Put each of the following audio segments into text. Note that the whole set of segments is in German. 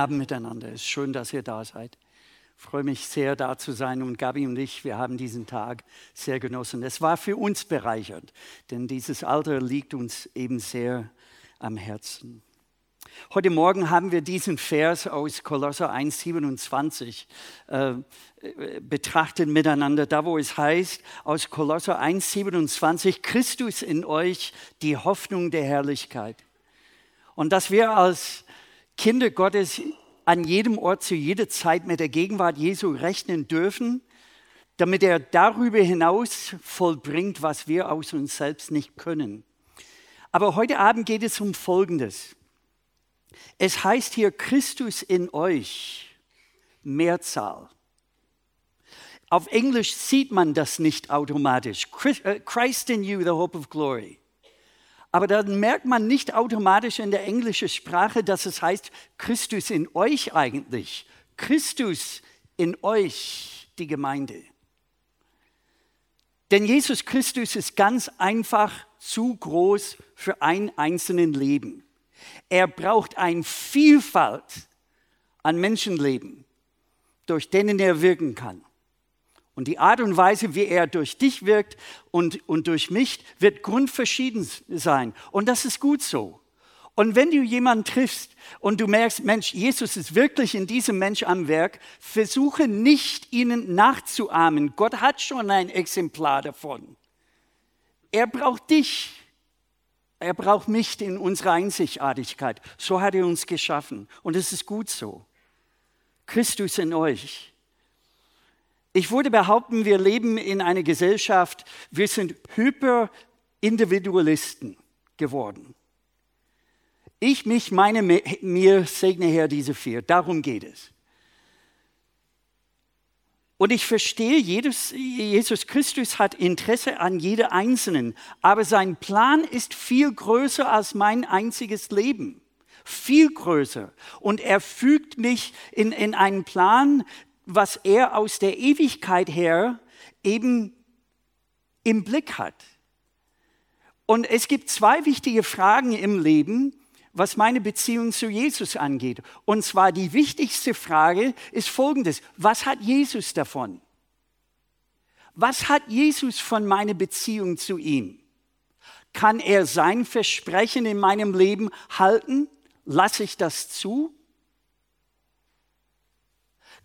Abend miteinander. Es ist schön, dass ihr da seid. Ich freue mich sehr, da zu sein. Und Gabi und ich, wir haben diesen Tag sehr genossen. Es war für uns bereichernd, denn dieses Alter liegt uns eben sehr am Herzen. Heute Morgen haben wir diesen Vers aus Kolosser 1,27 äh, betrachtet miteinander, da wo es heißt, aus Kolosser 1,27, Christus in euch, die Hoffnung der Herrlichkeit. Und dass wir als Kinder Gottes an jedem Ort zu jeder Zeit mit der Gegenwart Jesu rechnen dürfen, damit er darüber hinaus vollbringt, was wir aus uns selbst nicht können. Aber heute Abend geht es um Folgendes. Es heißt hier Christus in euch, Mehrzahl. Auf Englisch sieht man das nicht automatisch. äh, Christ in you, the hope of glory. Aber dann merkt man nicht automatisch in der englischen Sprache, dass es heißt Christus in euch eigentlich. Christus in euch, die Gemeinde. Denn Jesus Christus ist ganz einfach zu groß für ein einzelnen Leben. Er braucht eine Vielfalt an Menschenleben, durch denen er wirken kann. Und die Art und Weise, wie er durch dich wirkt und, und durch mich, wird grundverschieden sein. Und das ist gut so. Und wenn du jemanden triffst und du merkst, Mensch, Jesus ist wirklich in diesem Mensch am Werk, versuche nicht, ihnen nachzuahmen. Gott hat schon ein Exemplar davon. Er braucht dich. Er braucht mich in unserer Einzigartigkeit. So hat er uns geschaffen. Und es ist gut so. Christus in euch. Ich würde behaupten, wir leben in einer Gesellschaft, wir sind Hyperindividualisten geworden. Ich, mich, meine, mir, segne Herr diese vier. Darum geht es. Und ich verstehe, Jesus, Christus hat Interesse an jeder Einzelnen, aber sein Plan ist viel größer als mein einziges Leben. Viel größer. Und er fügt mich in, in einen Plan, was er aus der Ewigkeit her eben im Blick hat. Und es gibt zwei wichtige Fragen im Leben, was meine Beziehung zu Jesus angeht. Und zwar die wichtigste Frage ist folgendes. Was hat Jesus davon? Was hat Jesus von meiner Beziehung zu ihm? Kann er sein Versprechen in meinem Leben halten? Lasse ich das zu?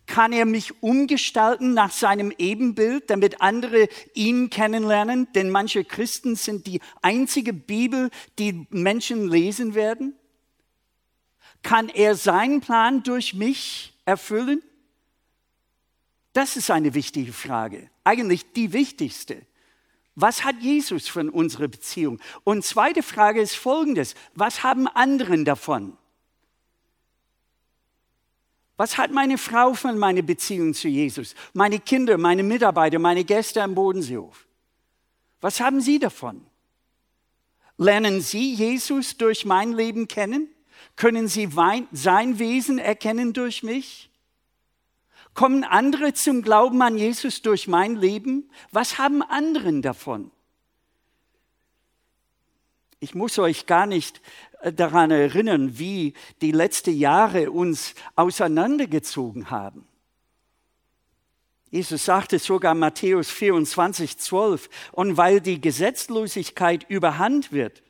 Kann er mich umgestalten nach seinem Ebenbild, damit andere ihn kennenlernen? Denn manche Christen sind die einzige Bibel, die Menschen lesen werden. Kann er seinen Plan durch mich erfüllen? Das ist eine wichtige Frage, eigentlich die wichtigste. Was hat Jesus von unserer Beziehung? Und zweite Frage ist folgendes. Was haben anderen davon? Was hat meine Frau von meiner Beziehung zu Jesus? Meine Kinder, meine Mitarbeiter, meine Gäste am Bodenseehof? Was haben sie davon? Lernen sie Jesus durch mein Leben kennen? Können sie sein Wesen erkennen durch mich? Kommen andere zum Glauben an Jesus durch mein Leben? Was haben anderen davon? Ich muss euch gar nicht daran erinnern, wie die letzten Jahre uns auseinandergezogen haben. Jesus sagte sogar Matthäus 24, 12, und weil die Gesetzlosigkeit überhand wird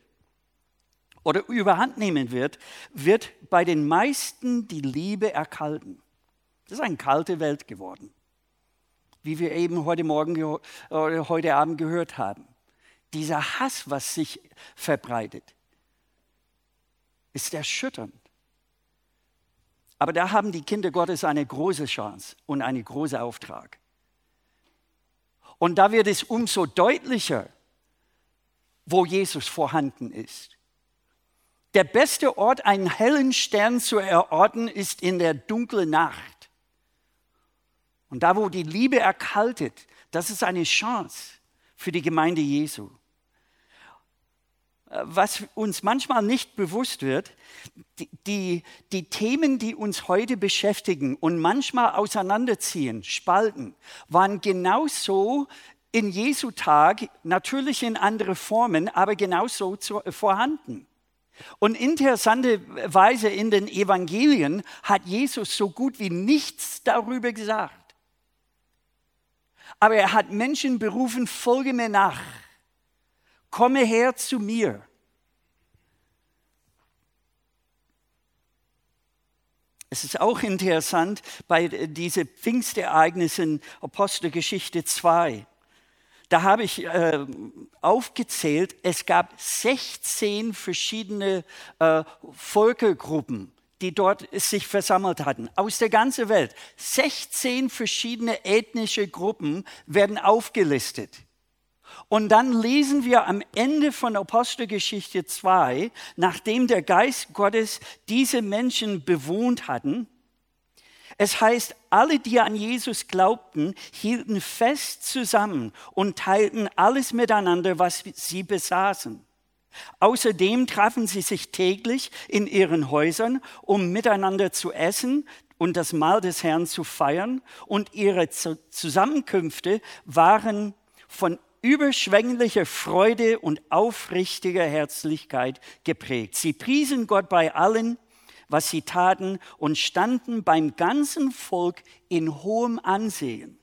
oder überhand nehmen wird, wird bei den meisten die Liebe erkalten. Das ist eine kalte Welt geworden, wie wir eben heute Morgen, äh, heute Abend gehört haben. Dieser Hass, was sich verbreitet ist erschütternd. Aber da haben die Kinder Gottes eine große Chance und einen großen Auftrag. Und da wird es umso deutlicher, wo Jesus vorhanden ist. Der beste Ort, einen hellen Stern zu erorten, ist in der dunklen Nacht. Und da, wo die Liebe erkaltet, das ist eine Chance für die Gemeinde Jesu. Was uns manchmal nicht bewusst wird, die, die, Themen, die uns heute beschäftigen und manchmal auseinanderziehen, spalten, waren genauso in Jesu Tag, natürlich in andere Formen, aber genauso zu, vorhanden. Und interessanterweise in den Evangelien hat Jesus so gut wie nichts darüber gesagt. Aber er hat Menschen berufen, folge mir nach, komme her zu mir. Es ist auch interessant bei diesen Pfingstereignissen Apostelgeschichte 2 da habe ich äh, aufgezählt, es gab 16 verschiedene äh, Völkergruppen, die dort sich versammelt hatten, aus der ganzen Welt. 16 verschiedene ethnische Gruppen werden aufgelistet. Und dann lesen wir am Ende von Apostelgeschichte 2, nachdem der Geist Gottes diese Menschen bewohnt hatten, es heißt, alle, die an Jesus glaubten, hielten fest zusammen und teilten alles miteinander, was sie besaßen. Außerdem trafen sie sich täglich in ihren Häusern, um miteinander zu essen und das Mahl des Herrn zu feiern. Und ihre Zusammenkünfte waren von überschwänglicher Freude und aufrichtiger Herzlichkeit geprägt. Sie priesen Gott bei allen, was sie taten und standen beim ganzen Volk in hohem Ansehen.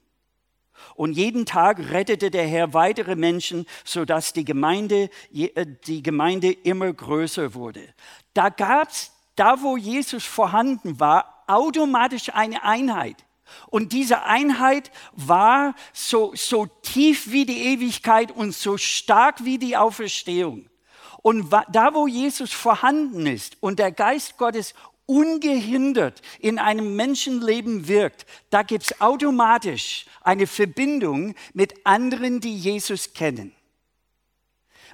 Und jeden Tag rettete der Herr weitere Menschen, sodass die Gemeinde, äh, die Gemeinde immer größer wurde. Da gab es, da wo Jesus vorhanden war, automatisch eine Einheit. Und diese Einheit war so, so tief wie die Ewigkeit und so stark wie die Auferstehung. Und da, wo Jesus vorhanden ist und der Geist Gottes ungehindert in einem Menschenleben wirkt, da gibt es automatisch eine Verbindung mit anderen, die Jesus kennen.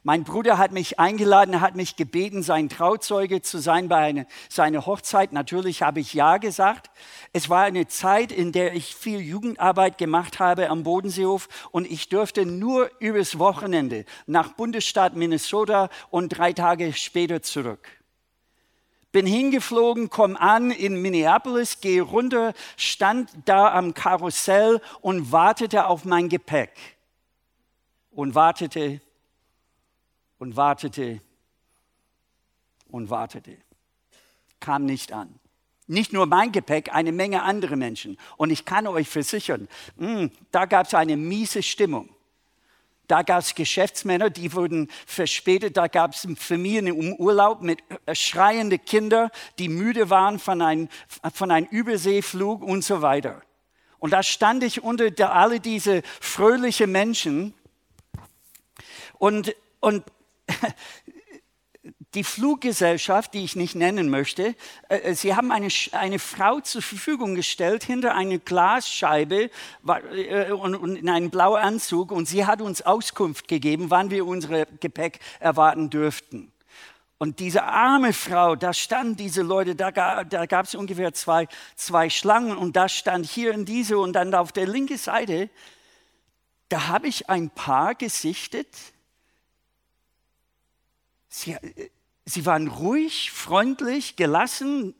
Mein Bruder hat mich eingeladen, er hat mich gebeten, sein Trauzeuge zu sein bei eine, seiner Hochzeit. Natürlich habe ich Ja gesagt. Es war eine Zeit, in der ich viel Jugendarbeit gemacht habe am Bodenseehof und ich durfte nur übers Wochenende nach Bundesstaat Minnesota und drei Tage später zurück. Bin hingeflogen, komme an in Minneapolis, gehe runter, stand da am Karussell und wartete auf mein Gepäck. Und wartete und wartete und wartete. Kam nicht an. Nicht nur mein Gepäck, eine Menge andere Menschen. Und ich kann euch versichern, mh, hm, da gab es eine miese Stimmung. Da gab es Geschäftsmänner, die wurden verspätet. Da gab es Familien im Urlaub mit äh, schreienden Kindern, die müde waren von einem, von einem Überseeflug und so weiter. Und da stand ich unter alle diese fröhlichen Menschen und, und die Fluggesellschaft, die ich nicht nennen möchte, äh, äh, sie haben eine, eine Frau zur Verfügung gestellt hinter eine Glasscheibe äh, und in einem blauen Anzug und sie hat uns Auskunft gegeben, wann wir unser Gepäck erwarten dürften. Und diese arme Frau, da standen diese Leute, da, da gab es ungefähr zwei, zwei Schlangen und da stand hier in diese und dann auf der linken Seite, da habe ich ein Paar gesichtet. Sie, Sie waren ruhig, freundlich, gelassen.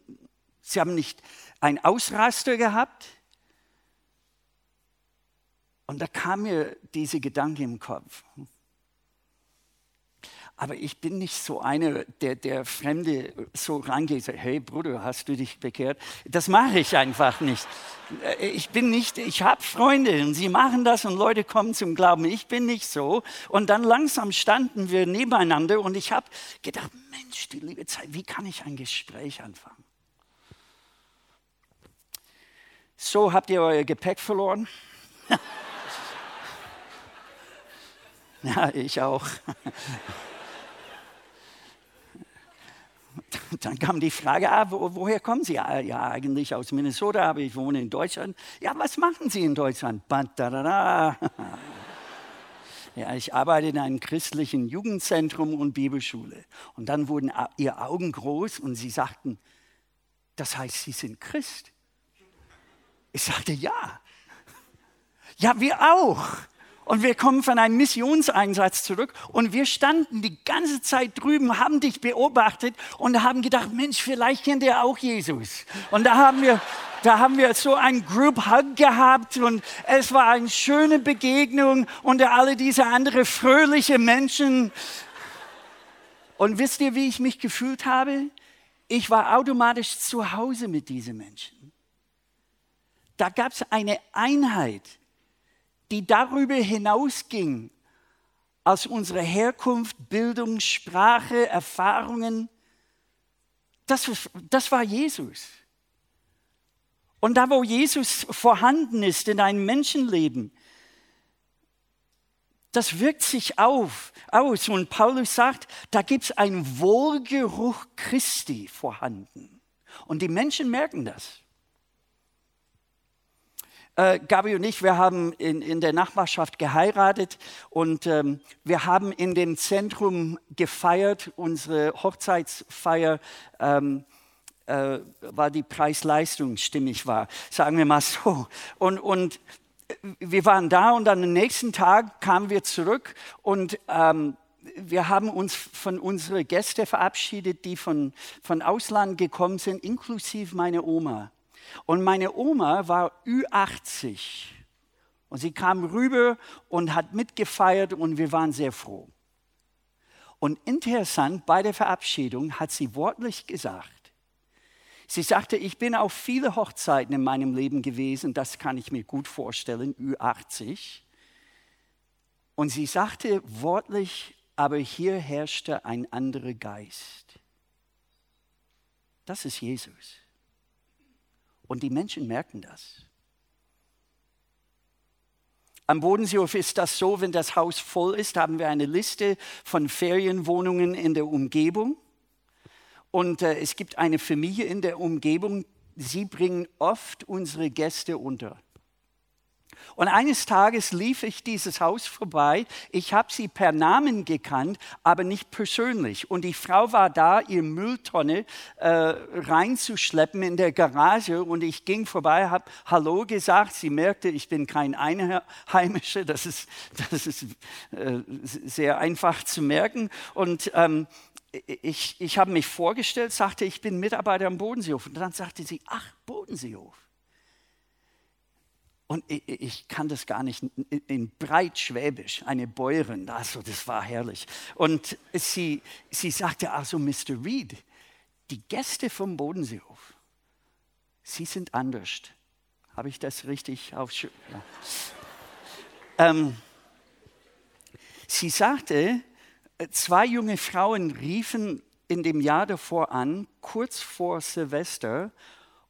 Sie haben nicht ein Ausraster gehabt. Und da kam mir diese Gedanke im Kopf. Aber ich bin nicht so einer, der, der Fremde so rangeht, sagt, hey Bruder, hast du dich bekehrt? Das mache ich einfach nicht. Äh, ich bin nicht, ich habe Freunde und sie machen das und Leute kommen zum Glauben. Ich bin nicht so. Und dann langsam standen wir nebeneinander und ich habe gedacht, Mensch, die liebe Zeit, wie kann ich ein Gespräch anfangen? So habt ihr euer Gepäck verloren? ja, ich auch. dann kam die Frage, ah, wo, woher kommen Sie? Ah, ja, eigentlich aus Minnesota, aber ich wohne in Deutschland. Ja, was machen Sie in Deutschland? Ja, ich arbeite in einem christlichen Jugendzentrum und Bibelschule. Und dann wurden ihre Augen groß und sie sagten, das heißt, Sie sind Christ. Ich sagte, ja. Ja, wir auch. Und wir kommen von einem Missionseinsatz zurück und wir standen die ganze Zeit drüben, haben dich beobachtet und haben gedacht, Mensch, vielleicht kennt ihr auch Jesus. Und da haben wir, da haben wir so ein Group Hug gehabt und es war eine schöne Begegnung unter alle diese anderen fröhliche Menschen. Und wisst ihr, wie ich mich gefühlt habe? Ich war automatisch zu Hause mit diesen Menschen. Da gab es eine Einheit die darüber hinausging als unsere Herkunft, Bildung, Sprache, Erfahrungen. Das, das war Jesus. Und da, wo Jesus vorhanden ist in einem Menschenleben, das wirkt sich auf, aus. Und Paulus sagt, da gibt es einen Wohlgeruch Christi vorhanden. Und die Menschen merken das. Äh, Gabi und ich, wir haben in, in der Nachbarschaft geheiratet und ähm, wir haben in dem Zentrum gefeiert. Unsere Hochzeitsfeier ähm, äh, war die Preis-Leistung stimmig war, sagen wir mal so. Und, und wir waren da und dann am nächsten Tag kamen wir zurück und ähm, wir haben uns von unseren Gästen verabschiedet, die von, von Ausland gekommen sind, inklusive meiner Oma. Und meine Oma war Ü80 und sie kam rüber und hat mitgefeiert und wir waren sehr froh. Und interessant, bei der Verabschiedung hat sie wortlich gesagt, sie sagte, ich bin auf viele Hochzeiten in meinem Leben gewesen, das kann ich mir gut vorstellen, Ü80. Und sie sagte wortlich, aber hier herrschte ein anderer Geist. Das ist Jesus. Und die Menschen merken das. Am Bodenseehof ist das so, wenn das Haus voll ist, haben wir eine Liste von Ferienwohnungen in der Umgebung. Und äh, es gibt eine Familie in der Umgebung, sie bringen oft unsere Gäste unter. Und eines Tages lief ich dieses Haus vorbei. Ich habe sie per Namen gekannt, aber nicht persönlich. Und die Frau war da, ihre Mülltonne äh, reinzuschleppen in der Garage. Und ich ging vorbei, habe Hallo gesagt. Sie merkte, ich bin kein Einheimischer. Das ist, das ist äh, sehr einfach zu merken. Und ähm, ich, ich habe mich vorgestellt, sagte, ich bin Mitarbeiter am Bodenseehof. Und dann sagte sie, ach, Bodenseehof. Und ich, ich, kann das gar nicht in Breitschwäbisch, eine Bäuerin, also das war herrlich. Und sie, sie sagte also, Mr. Reed, die Gäste vom Bodenseehof, sie sind anders. Habe ich das richtig auf? Ja. Ähm, sie sagte, zwei junge Frauen riefen in dem Jahr davor an, kurz vor Silvester,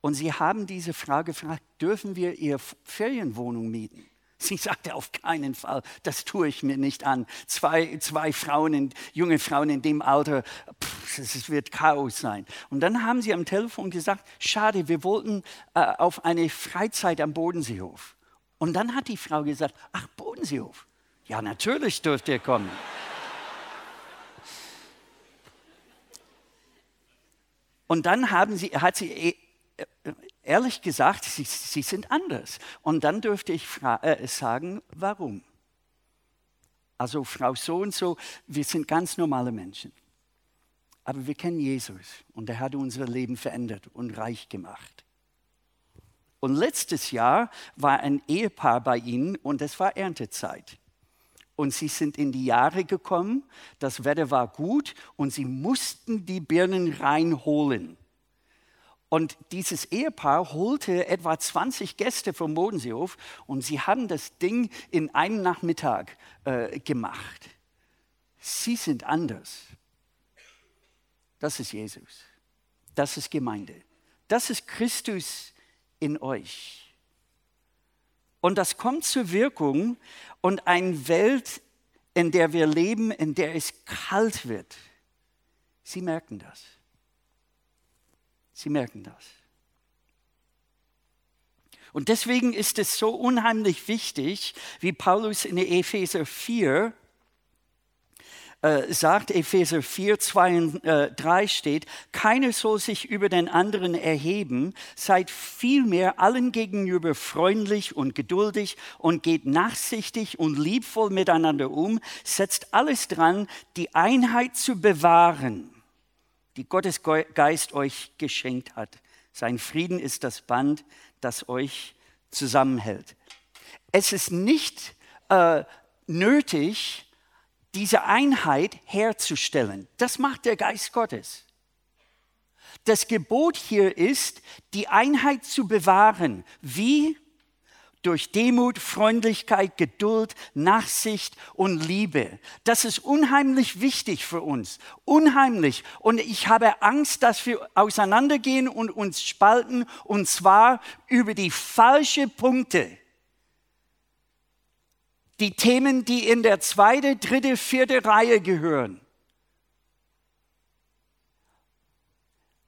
und sie haben diese Frage gefragt, dürfen wir ihr Ferienwohnung mieten? Sie sagte auf keinen Fall, das tue ich mir nicht an. Zwei, zwei Frauen, junge Frauen in dem Alter, es wird Chaos sein. Und dann haben sie am Telefon gesagt, schade, wir wollten äh, auf eine Freizeit am Bodenseehof. Und dann hat die Frau gesagt, ach, Bodenseehof. Ja, natürlich dürft ihr kommen. Und dann haben sie, hat sie ehrlich gesagt, sie, sie, sind anders. Und dann dürfte ich äh, sagen, warum? Also Frau so und so, wir sind ganz normale Menschen. Aber wir kennen Jesus und er hat unser Leben verändert und reich gemacht. Und letztes Jahr war ein Ehepaar bei ihnen und es war Erntezeit. Und sie sind in die Jahre gekommen, das Wetter war gut und sie mussten die Birnen reinholen. Und dieses Ehepaar holte etwa 20 Gäste vom Bodenseehof und sie haben das Ding in einem Nachmittag äh, gemacht. Sie sind anders. Das ist Jesus. Das ist Gemeinde. Das ist Christus in euch. Und das kommt zur Wirkung und eine Welt, in der wir leben, in der es kalt wird. Sie merken das. Sie merken das. Und deswegen ist es so unheimlich wichtig, wie Paulus in Epheser 4 äh, sagt, Epheser 4, 2 und äh, 3 steht, keiner soll sich über den anderen erheben, seid vielmehr allen gegenüber freundlich und geduldig und geht nachsichtig und liebvoll miteinander um, setzt alles dran, die Einheit zu bewahren, die Gottes Geist euch geschenkt hat. Sein Frieden ist das Band, das euch zusammenhält. Es ist nicht äh, nötig, diese Einheit herzustellen. Das macht der Geist Gottes. Das Gebot hier ist, die Einheit zu bewahren. Wie? Durch Demut, Freundlichkeit, Geduld, Nachsicht und Liebe. Das ist unheimlich wichtig für uns. Unheimlich. Und ich habe Angst, dass wir auseinandergehen und uns spalten, und zwar über die falschen Punkte die Themen, die in der zweite, dritte, vierte Reihe gehören.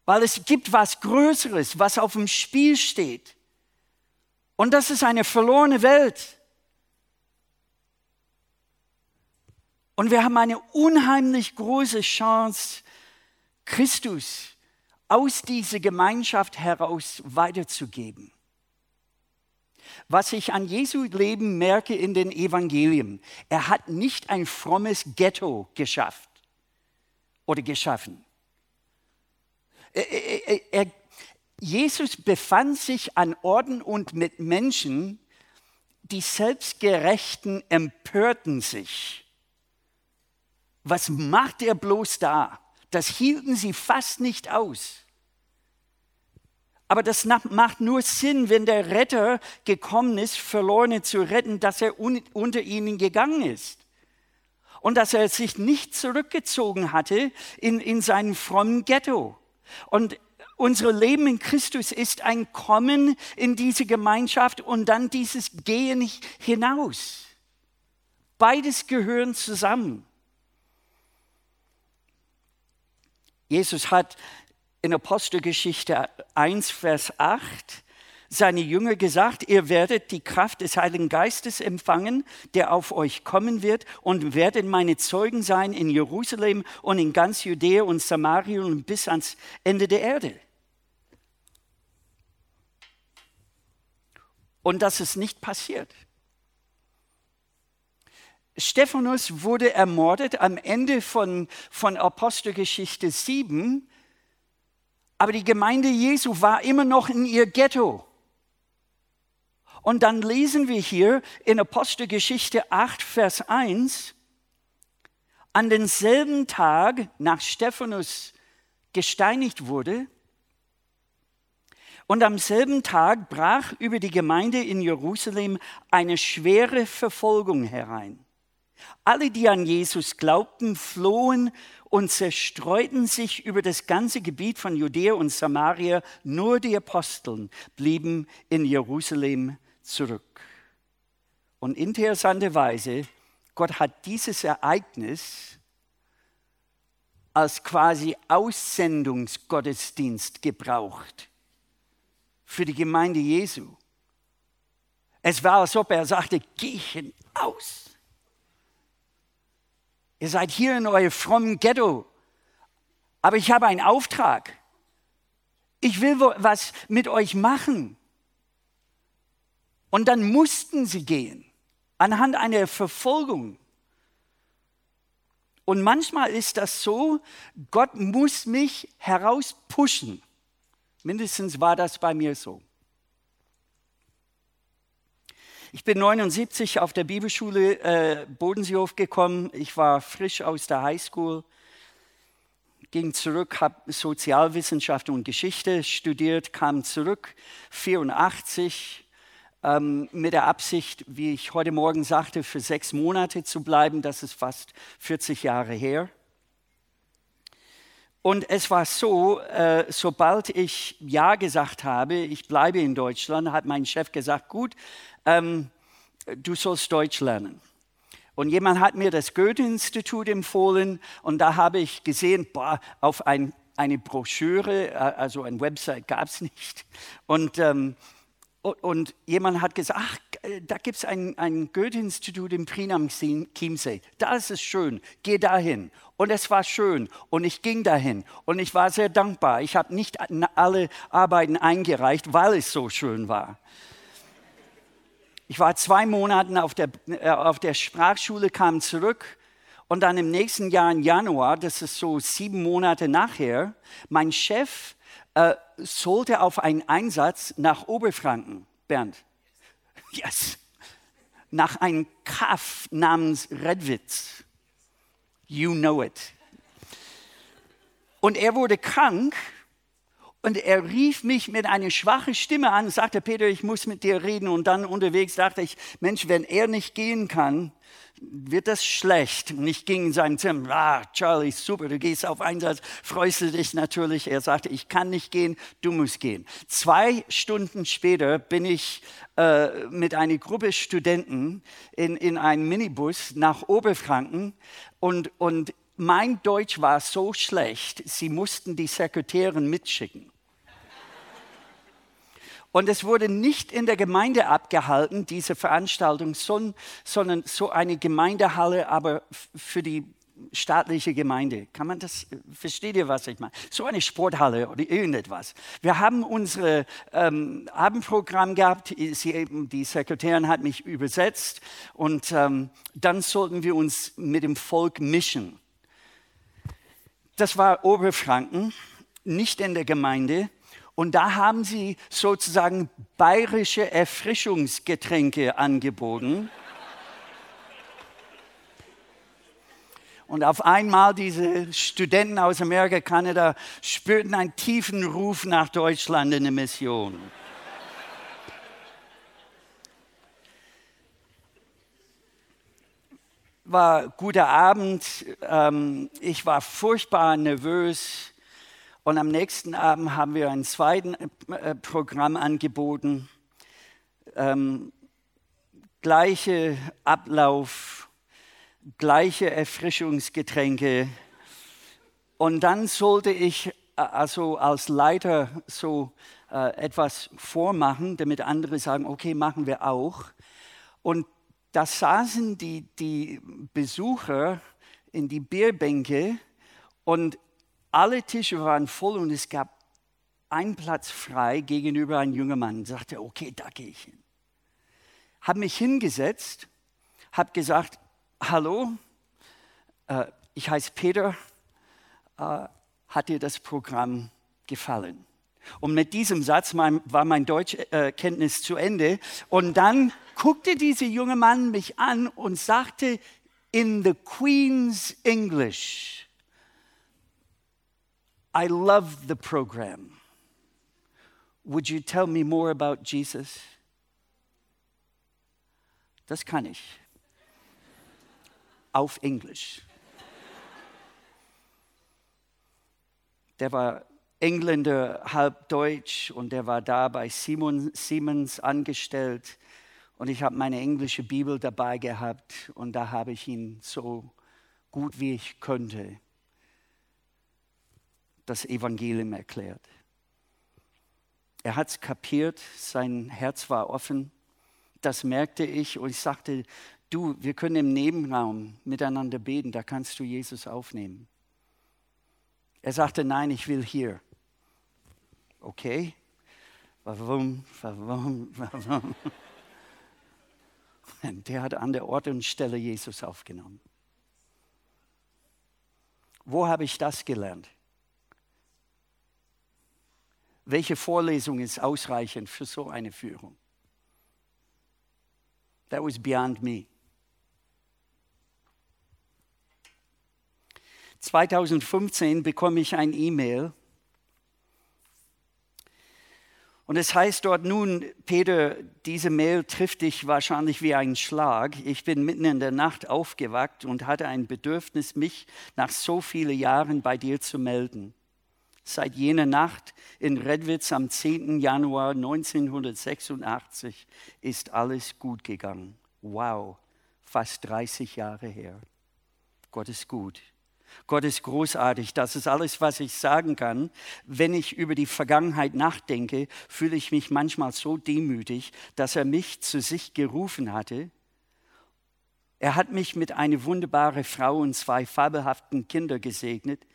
Weil es gibt was Größeres, was auf dem Spiel steht. Und das ist eine verlorene Welt. Und wir haben eine unheimlich große Chance, Christus aus dieser Gemeinschaft heraus weiterzugeben. Was ich an Jesu Leben merke in den Evangelien, er hat nicht ein frommes Ghetto geschafft oder geschaffen. Er, er, er, Jesus befand sich an Orten und mit Menschen, die Selbstgerechten empörten sich. Was macht er bloß da? Das hielten sie fast nicht aus. Aber das macht nur Sinn, wenn der Retter gekommen ist, Verlorene zu retten, dass er unter ihnen gegangen ist. Und dass er sich nicht zurückgezogen hatte in, in seinen frommen Ghetto. Und unser Leben in Christus ist ein Kommen in diese Gemeinschaft und dann dieses Gehen hinaus. Beides gehören zusammen. Jesus hat in Apostelgeschichte 1, Vers 8 seine Jünger gesagt, ihr werdet die Kraft des Heiligen Geistes empfangen, der auf euch kommen wird und werdet meine Zeugen sein in Jerusalem und in ganz Judäa und Samarien und bis ans Ende der Erde. Und das ist nicht passiert. Stephanus wurde ermordet am Ende von, von Apostelgeschichte 7 aber die Gemeinde Jesu war immer noch in ihr Ghetto. Und dann lesen wir hier in Apostelgeschichte 8, Vers 1, an denselben Tag, nach Stephanus gesteinigt wurde, und am selben Tag brach über die Gemeinde in Jerusalem eine schwere Verfolgung herein. Alle, die an Jesus glaubten, flohen und zerstreuten sich über das ganze Gebiet von Judäa und Samaria. Nur die Aposteln blieben in Jerusalem zurück. Und interessanterweise, Gott hat dieses Ereignis als quasi Aussendungsgottesdienst gebraucht für die Gemeinde Jesu. Es war, als ob er sagte, geh hinaus Ihr seid hier in eurem frommen Ghetto, aber ich habe einen Auftrag. Ich will was mit euch machen. Und dann mussten sie gehen, anhand einer Verfolgung. Und manchmal ist das so, Gott muss mich herauspushen. Mindestens war das bei mir so. Ich bin 79 auf der Bibelschule äh, Bodenseehof gekommen. Ich war frisch aus der Highschool, ging zurück, habe Sozialwissenschaft und Geschichte studiert, kam zurück 84 ähm, mit der Absicht, wie ich heute Morgen sagte, für sechs Monate zu bleiben. Das ist fast 40 Jahre her. Und es war so, äh, sobald ich Ja gesagt habe, ich bleibe in Deutschland, hat mein Chef gesagt, gut, ähm, du sollst Deutsch lernen. Und jemand hat mir das Goethe-Institut empfohlen und da habe ich gesehen, boah, auf ein, eine Broschüre, äh, also eine Website gab es nicht. Und ähm, und jemand hat gesagt, ach, da gibt es ein, ein Goethe-Institut in Prien am Chiemsee. Da ist es schön, geh dahin. Und es war schön und ich ging dahin und ich war sehr dankbar. Ich habe nicht alle Arbeiten eingereicht, weil es so schön war. Ich war zwei Monate auf der, äh, auf der Sprachschule, kam zurück und dann im nächsten Jahr im Januar, das ist so sieben Monate nachher, mein Chef äh, sollte auf einen Einsatz nach Oberfranken, Bernd. Yes. Nach einem Kaff namens Redwitz. You know it. Und er wurde krank und er rief mich mit einer schwachen Stimme an und sagte, Peter, ich muss mit dir reden. Und dann unterwegs dachte ich, Mensch, wenn er nicht gehen kann, wird das schlecht. Und ich ging in sein Zimmer, ah, Charlie, super, du gehst auf Einsatz, freust du dich natürlich. Er sagte, ich kann nicht gehen, du musst gehen. Zwei Stunden später bin ich äh, mit einer Gruppe Studenten in, in einem Minibus nach Oberfranken und, und mein Deutsch war so schlecht, sie mussten die Sekretärin mitschicken. Und es wurde nicht in der Gemeinde abgehalten, diese Veranstaltung, sondern so eine Gemeindehalle, aber für die staatliche Gemeinde. Kann man das, versteht ihr, was ich meine? So eine Sporthalle oder irgendetwas. Wir haben unser ähm, Abendprogramm gehabt, Sie, die Sekretärin hat mich übersetzt und ähm, dann sollten wir uns mit dem Volk mischen. Das war Oberfranken, nicht in der Gemeinde, und da haben sie sozusagen bayerische Erfrischungsgetränke angeboten. Und auf einmal diese Studenten aus Amerika, Kanada spürten einen tiefen Ruf nach Deutschland in der Mission. War guter Abend. Ähm, ich war furchtbar nervös. Und am nächsten Abend haben wir ein zweites äh, Programm angeboten. Ähm, gleiche Ablauf, gleiche Erfrischungsgetränke. Und dann sollte ich äh, also als Leiter so äh, etwas vormachen, damit andere sagen, okay, machen wir auch. Und da saßen die, die Besucher in die Bierbänke und alle Tische waren voll und es gab einen Platz frei gegenüber einem jungen Mann. Ich sagte, okay, da gehe ich hin. Habe mich hingesetzt, habe gesagt, hallo, äh, ich heiße Peter, äh, hat dir das Programm gefallen? Und mit diesem Satz mein, war mein Deutschkenntnis äh, zu Ende. Und dann guckte dieser junge Mann mich an und sagte in the Queen's English, I love the program. Would you tell me more about Jesus? Das kann ich. Auf Englisch. Der war Engländer, halb Deutsch und der war da bei Simon, Siemens angestellt. Und ich habe meine englische Bibel dabei gehabt und da habe ich ihn so gut wie ich könnte das Evangelium erklärt. Er hat es kapiert, sein Herz war offen. Das merkte ich und ich sagte, du, wir können im Nebenraum miteinander beten, da kannst du Jesus aufnehmen. Er sagte, nein, ich will hier. Okay, warum, warum, warum? Der hat an der Ort und Stelle Jesus aufgenommen. Wo habe ich das gelernt? Welche Vorlesung ist ausreichend für so eine Führung? That was beyond me. 2015 bekomme ich ein E-Mail und es heißt dort nun, Peter, diese Mail trifft dich wahrscheinlich wie ein Schlag. Ich bin mitten in der Nacht aufgewacht und hatte ein Bedürfnis, mich nach so vielen Jahren bei dir zu melden. Seit jener Nacht in Redwitz am 10. Januar 1986 ist alles gut gegangen. Wow, fast 30 Jahre her. Gott ist gut. Gott ist großartig. Das ist alles, was ich sagen kann. Wenn ich über die Vergangenheit nachdenke, fühle ich mich manchmal so demütig, dass er mich zu sich gerufen hatte. Er hat mich mit einer wunderbaren Frau und zwei fabelhaften Kindern gesegnet.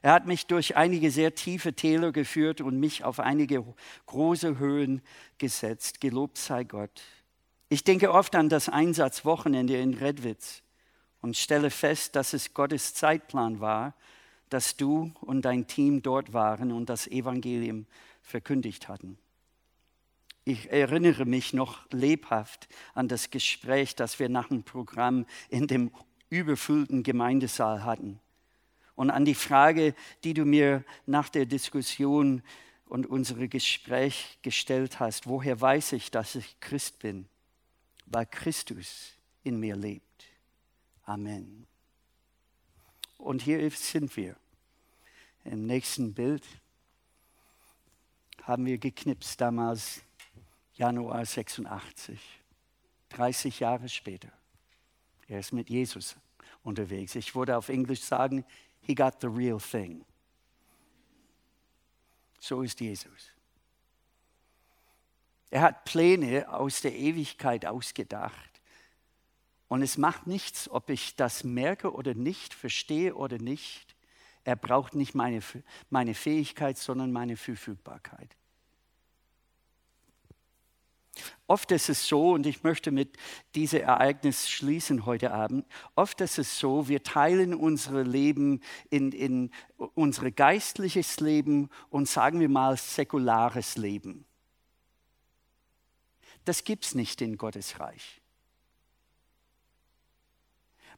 Er hat mich durch einige sehr tiefe Täler geführt und mich auf einige große Höhen gesetzt. Gelobt sei Gott. Ich denke oft an das Einsatzwochenende in Redwitz und stelle fest, dass es Gottes Zeitplan war, dass du und dein Team dort waren und das Evangelium verkündigt hatten. Ich erinnere mich noch lebhaft an das Gespräch, das wir nach dem Programm in dem überfüllten Gemeindesaal hatten und an die Frage, die du mir nach der Diskussion und unserem Gespräch gestellt hast, woher weiß ich, dass ich Christ bin? Weil Christus in mir lebt. Amen. Und hier sind wir. Im nächsten Bild haben wir geknipst, damals Januar 86, 30 Jahre später. Er ist mit Jesus unterwegs. Ich würde auf Englisch sagen, he got the real thing. So ist Jesus. Er hat Pläne aus der Ewigkeit ausgedacht und es macht nichts, ob ich das merke oder nicht, verstehe oder nicht. Er braucht nicht meine, meine Fähigkeit, sondern meine Verfügbarkeit. Oft ist es so, und ich möchte mit diesem Ereignis schließen heute Abend, oft ist es so, wir teilen unser Leben in, in unser geistliches Leben und sagen wir mal säkulares Leben. Das gibt es nicht in Gottes Reich.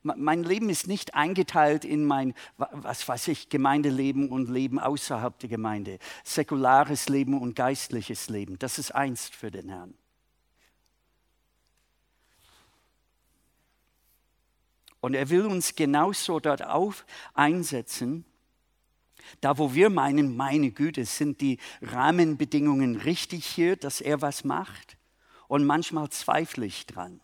Mein Leben ist nicht eingeteilt in mein, was weiß ich, Gemeindeleben und Leben außerhalb der Gemeinde, säkulares Leben und geistliches Leben. Das ist eins für den Herrn. Und er will uns genauso dort auf einsetzen, da wo wir meinen, meine Güte, sind die Rahmenbedingungen richtig hier, dass er was macht. Und manchmal zweifle ich dran.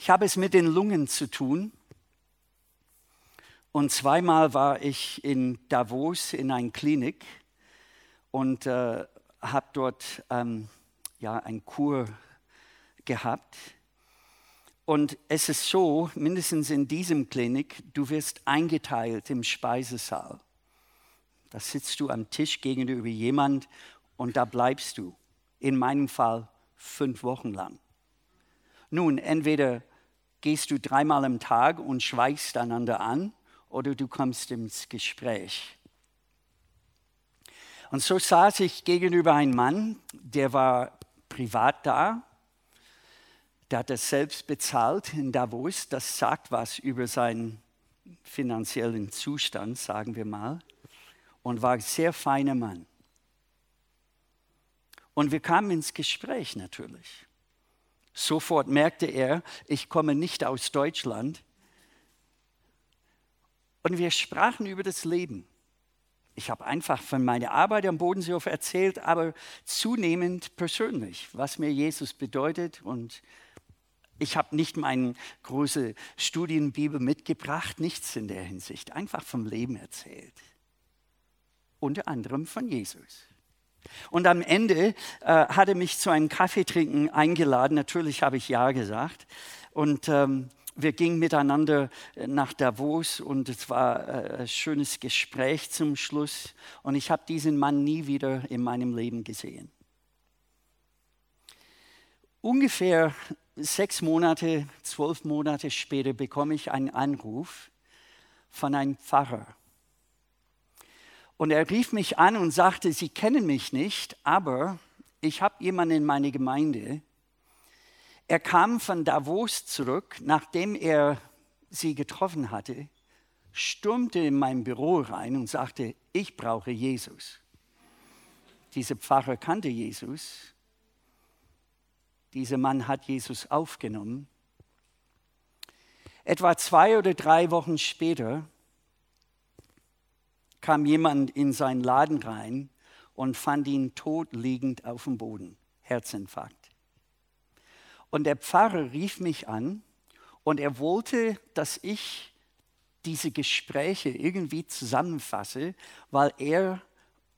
Ich habe es mit den Lungen zu tun. Und zweimal war ich in Davos in einer Klinik und äh, habe dort ähm, ja, ein Kur gehabt. Und es ist so, mindestens in diesem Klinik, du wirst eingeteilt im Speisesaal. Da sitzt du am Tisch gegenüber jemand und da bleibst du. In meinem Fall fünf Wochen lang. Nun, entweder gehst du dreimal am Tag und schweigst einander an oder du kommst ins Gespräch. Und so saß ich gegenüber einem Mann, der war privat da, der hat das selbst bezahlt in Davos, das sagt was über seinen finanziellen Zustand, sagen wir mal, und war ein sehr feiner Mann. Und wir kamen ins Gespräch natürlich. Sofort merkte er, ich komme nicht aus Deutschland. Und wir sprachen über das Leben. Ich habe einfach von meiner Arbeit am Bodenseehof erzählt, aber zunehmend persönlich, was mir Jesus bedeutet. Und ich habe nicht meine große Studienbibel mitgebracht, nichts in der Hinsicht, einfach vom Leben erzählt. Unter anderem von Jesus. Und am Ende äh, hat mich zu einem Kaffeetrinken eingeladen. Natürlich habe ich Ja gesagt. Und ähm, wir gingen miteinander äh, nach Davos und es war äh, ein schönes Gespräch zum Schluss. Und ich habe diesen Mann nie wieder in meinem Leben gesehen. Ungefähr sechs Monate, zwölf Monate später bekomme ich einen Anruf von einem Pfarrer und er rief mich an und sagte, Sie kennen mich nicht, aber ich habe jemanden in meiner Gemeinde. Er kam von Davos zurück, nachdem er sie getroffen hatte, stürmte in mein Büro rein und sagte, ich brauche Jesus. Dieser Pfarrer kannte Jesus. Dieser Mann hat Jesus aufgenommen. Etwa zwei oder drei Wochen später kam jemand in seinen Laden rein und fand ihn tot liegend auf dem Boden, Herzinfarkt. Und der Pfarrer rief mich an und er wollte, dass ich diese Gespräche irgendwie zusammenfasse, weil er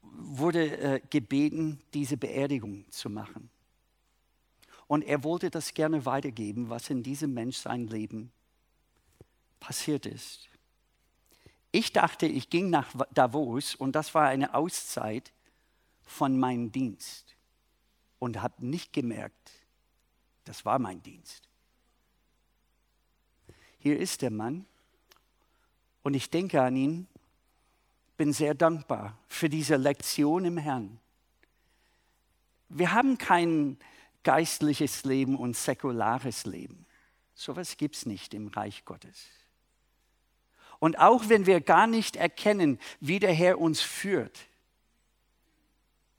wurde äh, gebeten, diese Beerdigung zu machen. Und er wollte das gerne weitergeben, was in diesem Mensch sein Leben passiert ist. Ich dachte, ich ging nach Davos und das war eine Auszeit von meinem Dienst und habe nicht gemerkt, das war mein Dienst. Hier ist der Mann und ich denke an ihn, bin sehr dankbar für diese Lektion im Herrn. Wir haben kein geistliches Leben und säkulares Leben. So etwas gibt es nicht im Reich Gottes. Und auch wenn wir gar nicht erkennen, wie der Herr uns führt,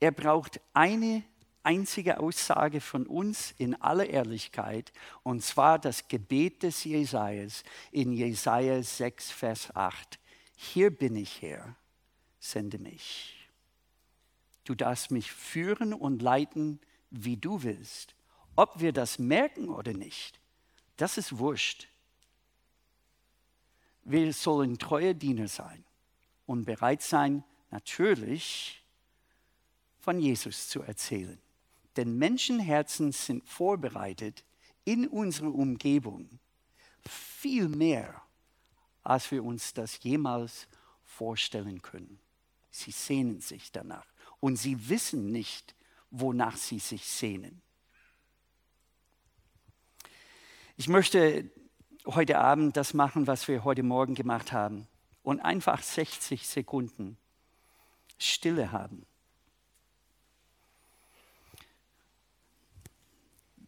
er braucht eine einzige Aussage von uns in aller Ehrlichkeit, und zwar das Gebet des Jesajas in Jesaja 6, Vers 8. Hier bin ich Herr, sende mich. Du darfst mich führen und leiten, wie du willst. Ob wir das merken oder nicht, das ist wurscht. Wir sollen treue Diener sein und bereit sein, natürlich von Jesus zu erzählen. Denn Menschenherzen sind vorbereitet in unserer Umgebung viel mehr, als wir uns das jemals vorstellen können. Sie sehnen sich danach und sie wissen nicht, wonach sie sich sehnen. Ich möchte heute Abend das machen, was wir heute Morgen gemacht haben und einfach 60 Sekunden Stille haben.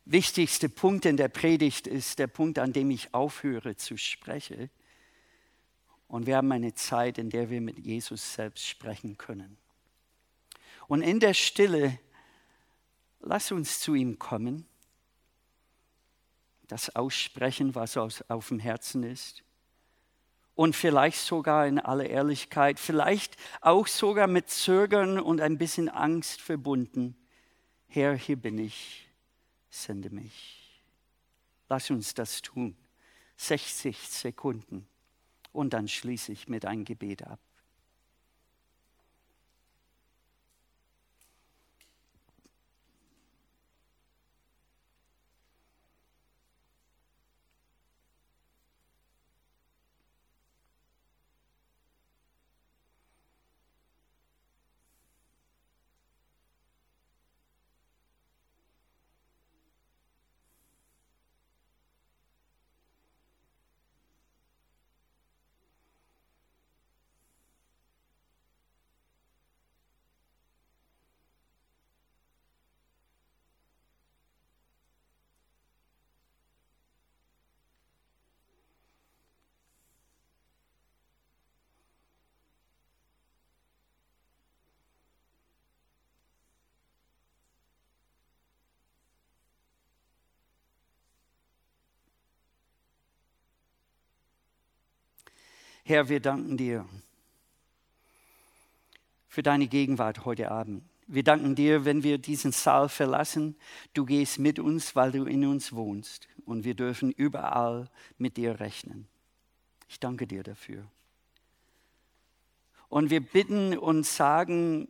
wichtigste Punkt in der Predigt ist der Punkt, an dem ich aufhöre zu sprechen. Und wir haben eine Zeit, in der wir mit Jesus selbst sprechen können. Und in der Stille, lass uns zu ihm kommen, das aussprechen, was auf dem Herzen ist. Und vielleicht sogar in aller Ehrlichkeit, vielleicht auch sogar mit Zögern und ein bisschen Angst verbunden. Herr, hier bin ich sende mich. Lass uns das tun. 60 Sekunden. Und dann schließe ich mit einem Gebet ab. Herr, wir danken dir für deine Gegenwart heute Abend. Wir danken dir, wenn wir diesen Saal verlassen, du gehst mit uns, weil du in uns wohnst und wir dürfen überall mit dir rechnen. Ich danke dir dafür. Und wir bitten und sagen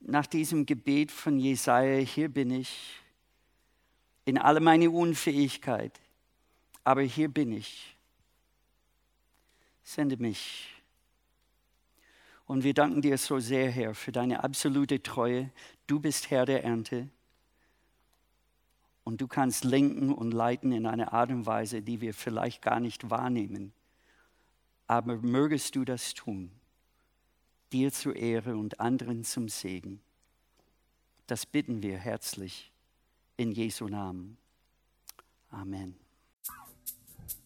nach diesem Gebet von Jesaja: Hier bin ich in alle meine Unfähigkeit, aber hier bin ich sende mich. Und wir danken dir so sehr, Herr, für deine absolute Treue. Du bist Herr der Ernte. Und du kannst lenken und leiten in einer Art und Weise, die wir vielleicht gar nicht wahrnehmen. Aber mögest du das tun, dir zur Ehre und anderen zum Segen. Das bitten wir herzlich in Jesu Namen. Amen.